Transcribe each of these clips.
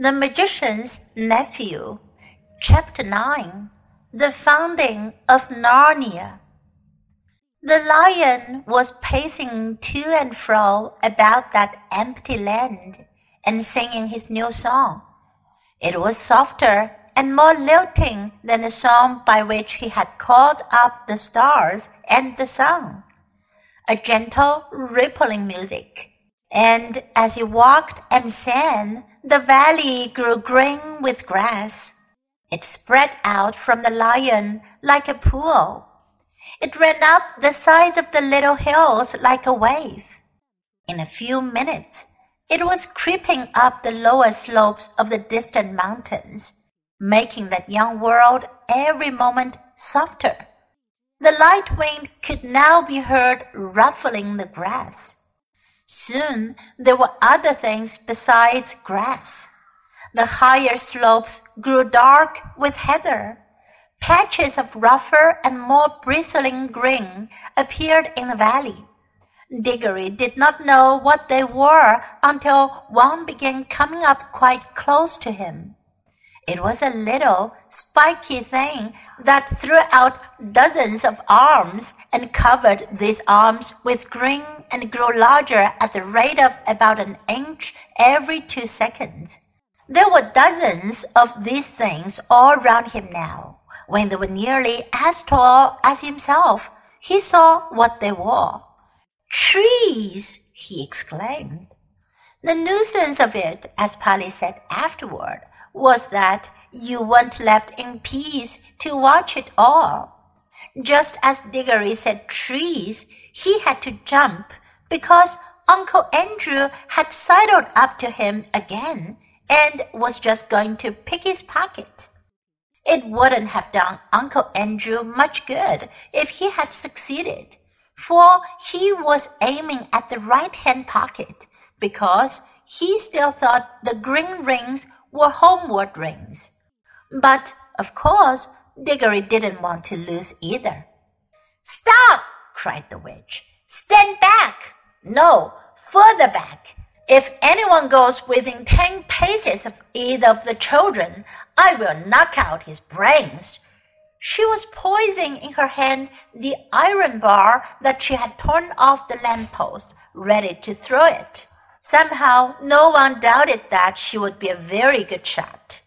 The Magician's Nephew, Chapter 9 The Founding of Narnia. The lion was pacing to and fro about that empty land and singing his new song. It was softer and more lilting than the song by which he had called up the stars and the sun. A gentle, rippling music and as he walked and sang, the valley grew green with grass. It spread out from the lion like a pool. It ran up the sides of the little hills like a wave. In a few minutes, it was creeping up the lower slopes of the distant mountains, making that young world every moment softer. The light wind could now be heard ruffling the grass. Soon there were other things besides grass. The higher slopes grew dark with heather. Patches of rougher and more bristling green appeared in the valley. Diggory did not know what they were until one began coming up quite close to him. It was a little spiky thing that threw out dozens of arms and covered these arms with green and grow larger at the rate of about an inch every two seconds. There were dozens of these things all round him now. When they were nearly as tall as himself, he saw what they were. Trees! he exclaimed. The nuisance of it, as Polly said afterward, was that you weren't left in peace to watch it all. Just as Diggory said trees, he had to jump because Uncle Andrew had sidled up to him again and was just going to pick his pocket. It wouldn't have done Uncle Andrew much good if he had succeeded, for he was aiming at the right hand pocket because he still thought the green rings were homeward rings. But, of course, Diggory didn't want to lose either. Stop! Cried the witch. Stand back! No, further back. If anyone goes within ten paces of either of the children, I will knock out his brains. She was poising in her hand the iron bar that she had torn off the lamp post, ready to throw it. Somehow, no one doubted that she would be a very good shot.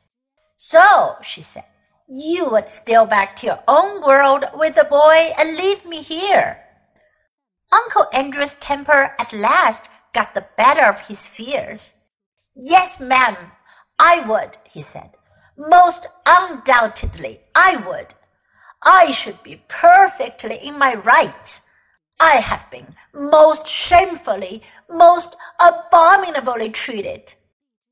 So, she said, you would steal back to your own world with the boy and leave me here. Uncle Andrew's temper at last got the better of his fears. Yes, ma'am, I would, he said. Most undoubtedly, I would. I should be perfectly in my rights. I have been most shamefully, most abominably treated.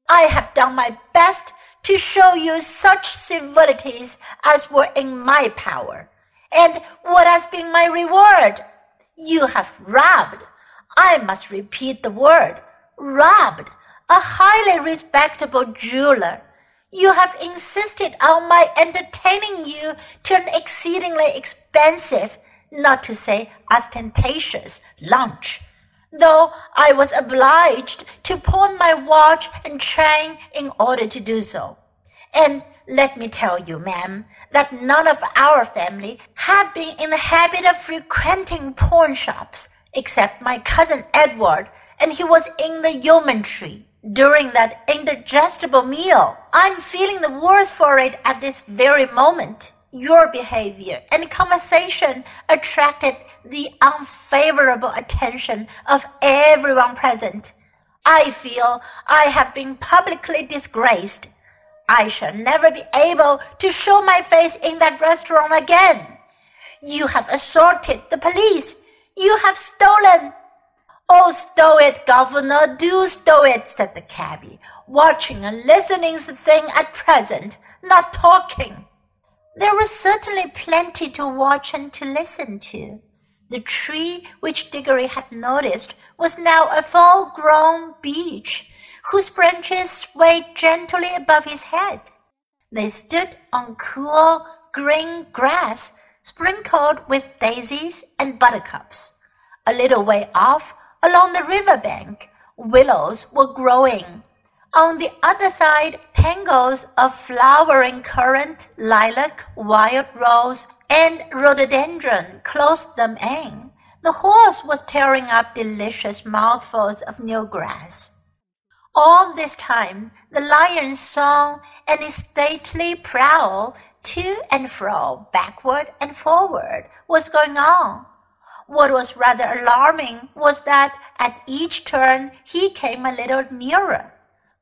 I have done my best to show you such civilities as were in my power. And what has been my reward? You have robbed. I must repeat the word robbed a highly respectable jeweler. You have insisted on my entertaining you to an exceedingly expensive, not to say ostentatious, lunch though I was obliged to pawn my watch and chain in order to do so. And let me tell you, ma'am, that none of our family have been in the habit of frequenting pawn shops except my cousin Edward, and he was in the yeomanry during that indigestible meal. I'm feeling the worse for it at this very moment. Your behavior and conversation attracted the unfavorable attention of everyone present. I feel I have been publicly disgraced. I shall never be able to show my face in that restaurant again. You have assaulted the police. You have stolen. Oh, stow it, governor, do stow it, said the cabby. Watching and listening's the thing at present, not talking. There was certainly plenty to watch and to listen to. The tree which Diggory had noticed was now a full grown beech, whose branches swayed gently above his head. They stood on cool green grass sprinkled with daisies and buttercups. A little way off, along the river bank, willows were growing. On the other side, tangles of flowering currant, lilac, wild rose, and rhododendron closed them in. The horse was tearing up delicious mouthfuls of new grass. All this time, the lion's song and his stately prowl to and fro, backward and forward, was going on. What was rather alarming was that at each turn he came a little nearer.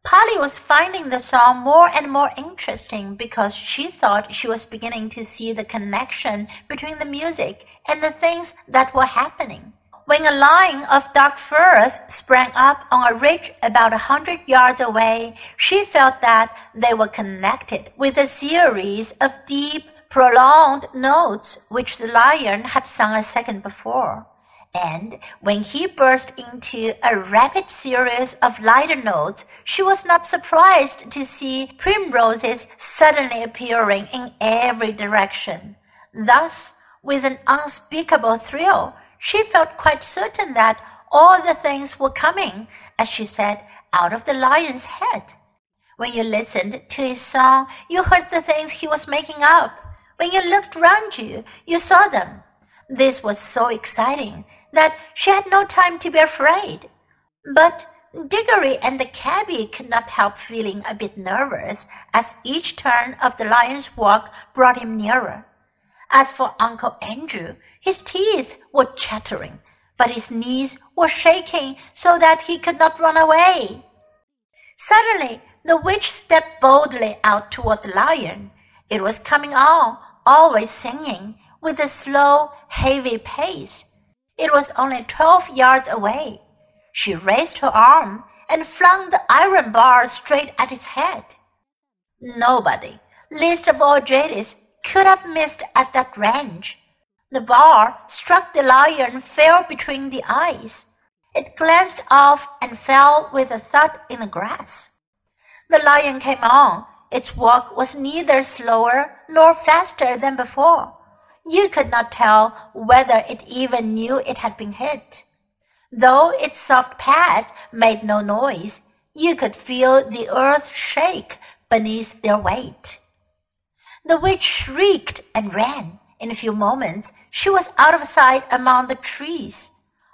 Polly was finding the song more and more interesting because she thought she was beginning to see the connection between the music and the things that were happening. When a line of dark firs sprang up on a ridge about a hundred yards away, she felt that they were connected with a series of deep, prolonged notes which the lion had sung a second before. And when he burst into a rapid series of lighter notes, she was not surprised to see primroses suddenly appearing in every direction. Thus, with an unspeakable thrill, she felt quite certain that all the things were coming, as she said, out of the lion's head. When you listened to his song, you heard the things he was making up. When you looked round you, you saw them. This was so exciting that she had no time to be afraid. But Diggory and the cabby could not help feeling a bit nervous as each turn of the lion's walk brought him nearer. As for Uncle Andrew, his teeth were chattering, but his knees were shaking so that he could not run away. Suddenly, the witch stepped boldly out toward the lion. It was coming on, always singing, with a slow, heavy pace. It was only twelve yards away. She raised her arm and flung the iron bar straight at its head. Nobody, least of all Jadis, could have missed at that range. The bar struck the lion fair between the eyes. It glanced off and fell with a thud in the grass. The lion came on. Its walk was neither slower nor faster than before. You could not tell whether it even knew it had been hit. Though its soft pad made no noise, you could feel the earth shake beneath their weight. The witch shrieked and ran. In a few moments, she was out of sight among the trees.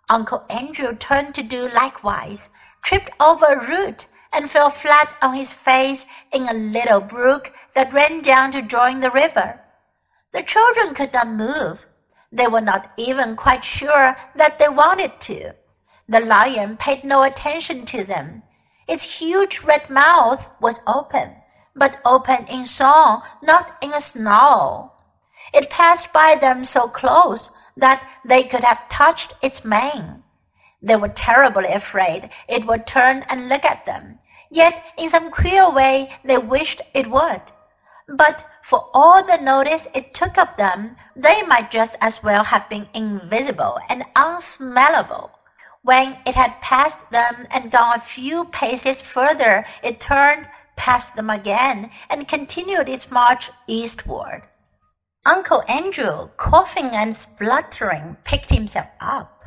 Uncle Andrew turned to do likewise, tripped over a root, and fell flat on his face in a little brook that ran down to join the river. The children could not move. They were not even quite sure that they wanted to. The lion paid no attention to them. Its huge red mouth was open but open in song, not in a snarl. It passed by them so close that they could have touched its mane. They were terribly afraid it would turn and look at them. Yet, in some queer way, they wished it would. But for all the notice it took of them, they might just as well have been invisible and unsmellable. When it had passed them and gone a few paces further, it turned past them again, and continued its march eastward. Uncle Andrew, coughing and spluttering, picked himself up.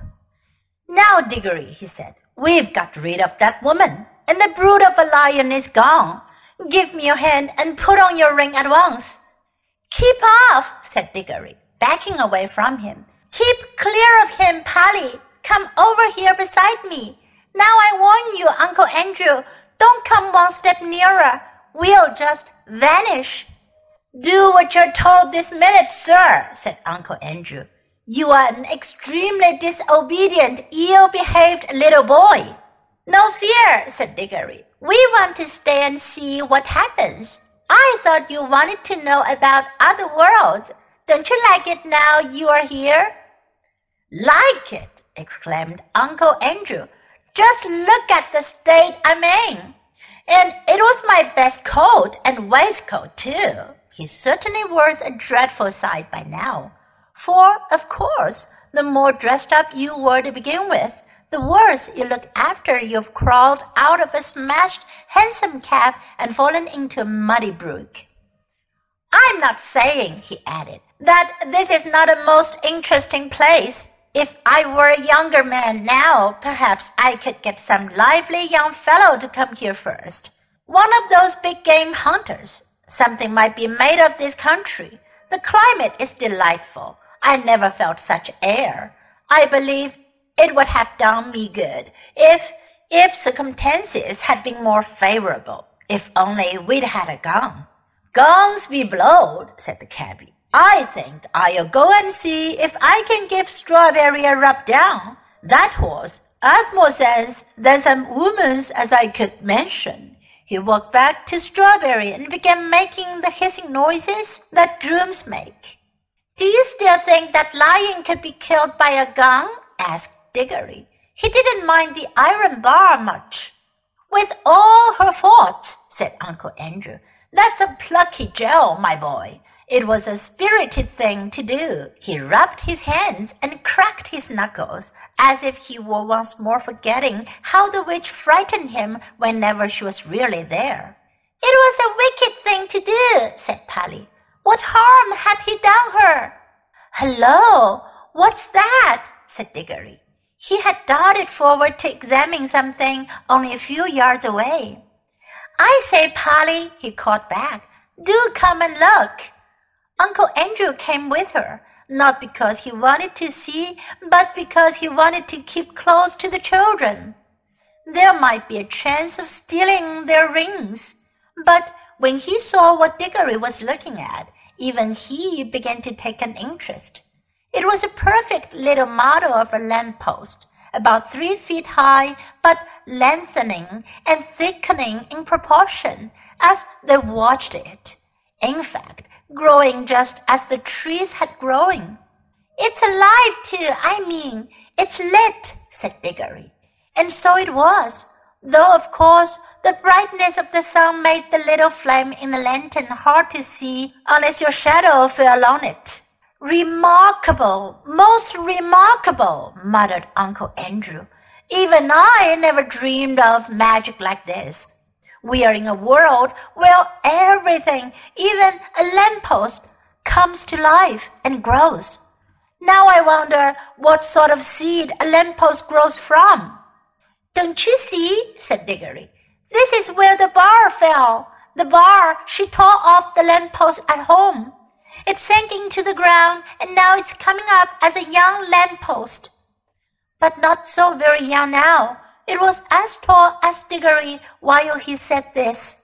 Now, Diggory, he said, we've got rid of that woman, and the brood of a lion is gone. Give me your hand and put on your ring at once. Keep off, said Diggory, backing away from him. Keep clear of him, Polly. Come over here beside me. Now I warn you, Uncle Andrew, don't come one step nearer. We'll just vanish. Do what you're told this minute, sir, said Uncle Andrew. You are an extremely disobedient, ill-behaved little boy. No fear, said Diggory. We want to stay and see what happens. I thought you wanted to know about other worlds. Don't you like it now you are here? Like it, exclaimed Uncle Andrew. Just look at the state I'm in. And it was my best coat and waistcoat, too. He certainly wears a dreadful sight by now. For, of course, the more dressed up you were to begin with, the worse you look after you've crawled out of a smashed hansom cab and fallen into a muddy brook. I'm not saying, he added, that this is not a most interesting place. If I were a younger man now, perhaps I could get some lively young fellow to come here first. One of those big game hunters. Something might be made of this country. The climate is delightful. I never felt such air. I believe it would have done me good if if circumstances had been more favorable. If only we'd had a gun. Guns be blowed, said the cabby. I think I'll go and see if I can give Strawberry a rub down. That horse has more sense than some women's as I could mention. He walked back to Strawberry and began making the hissing noises that grooms make. Do you still think that lion could be killed by a gun? asked Diggory. He didn't mind the iron bar much. With all her faults, said Uncle Andrew, that's a plucky Joe, my boy. It was a spirited thing to do. He rubbed his hands and cracked his knuckles, as if he were once more forgetting how the witch frightened him whenever she was really there. It was a wicked thing to do, said Polly. What harm had he done her? Hello, what's that? said Diggory. He had darted forward to examine something only a few yards away. I say, Polly, he called back, do come and look. Uncle Andrew came with her, not because he wanted to see, but because he wanted to keep close to the children. There might be a chance of stealing their rings, but when he saw what Diggory was looking at, even he began to take an interest. It was a perfect little model of a lamp post, about three feet high, but lengthening and thickening in proportion as they watched it. In fact, growing just as the trees had grown. It's alive too, I mean, it's lit, said Diggory. And so it was, though of course the brightness of the sun made the little flame in the lantern hard to see unless your shadow fell on it. Remarkable, most remarkable, muttered Uncle Andrew. Even I never dreamed of magic like this. We are in a world where everything, even a lamppost, comes to life and grows. Now I wonder what sort of seed a lamppost grows from. Don't you see? said Diggory. This is where the bar fell. The bar she tore off the lamppost at home. It sank into the ground, and now it's coming up as a young lamppost. But not so very young now, it was as tall as Diggory while he said this.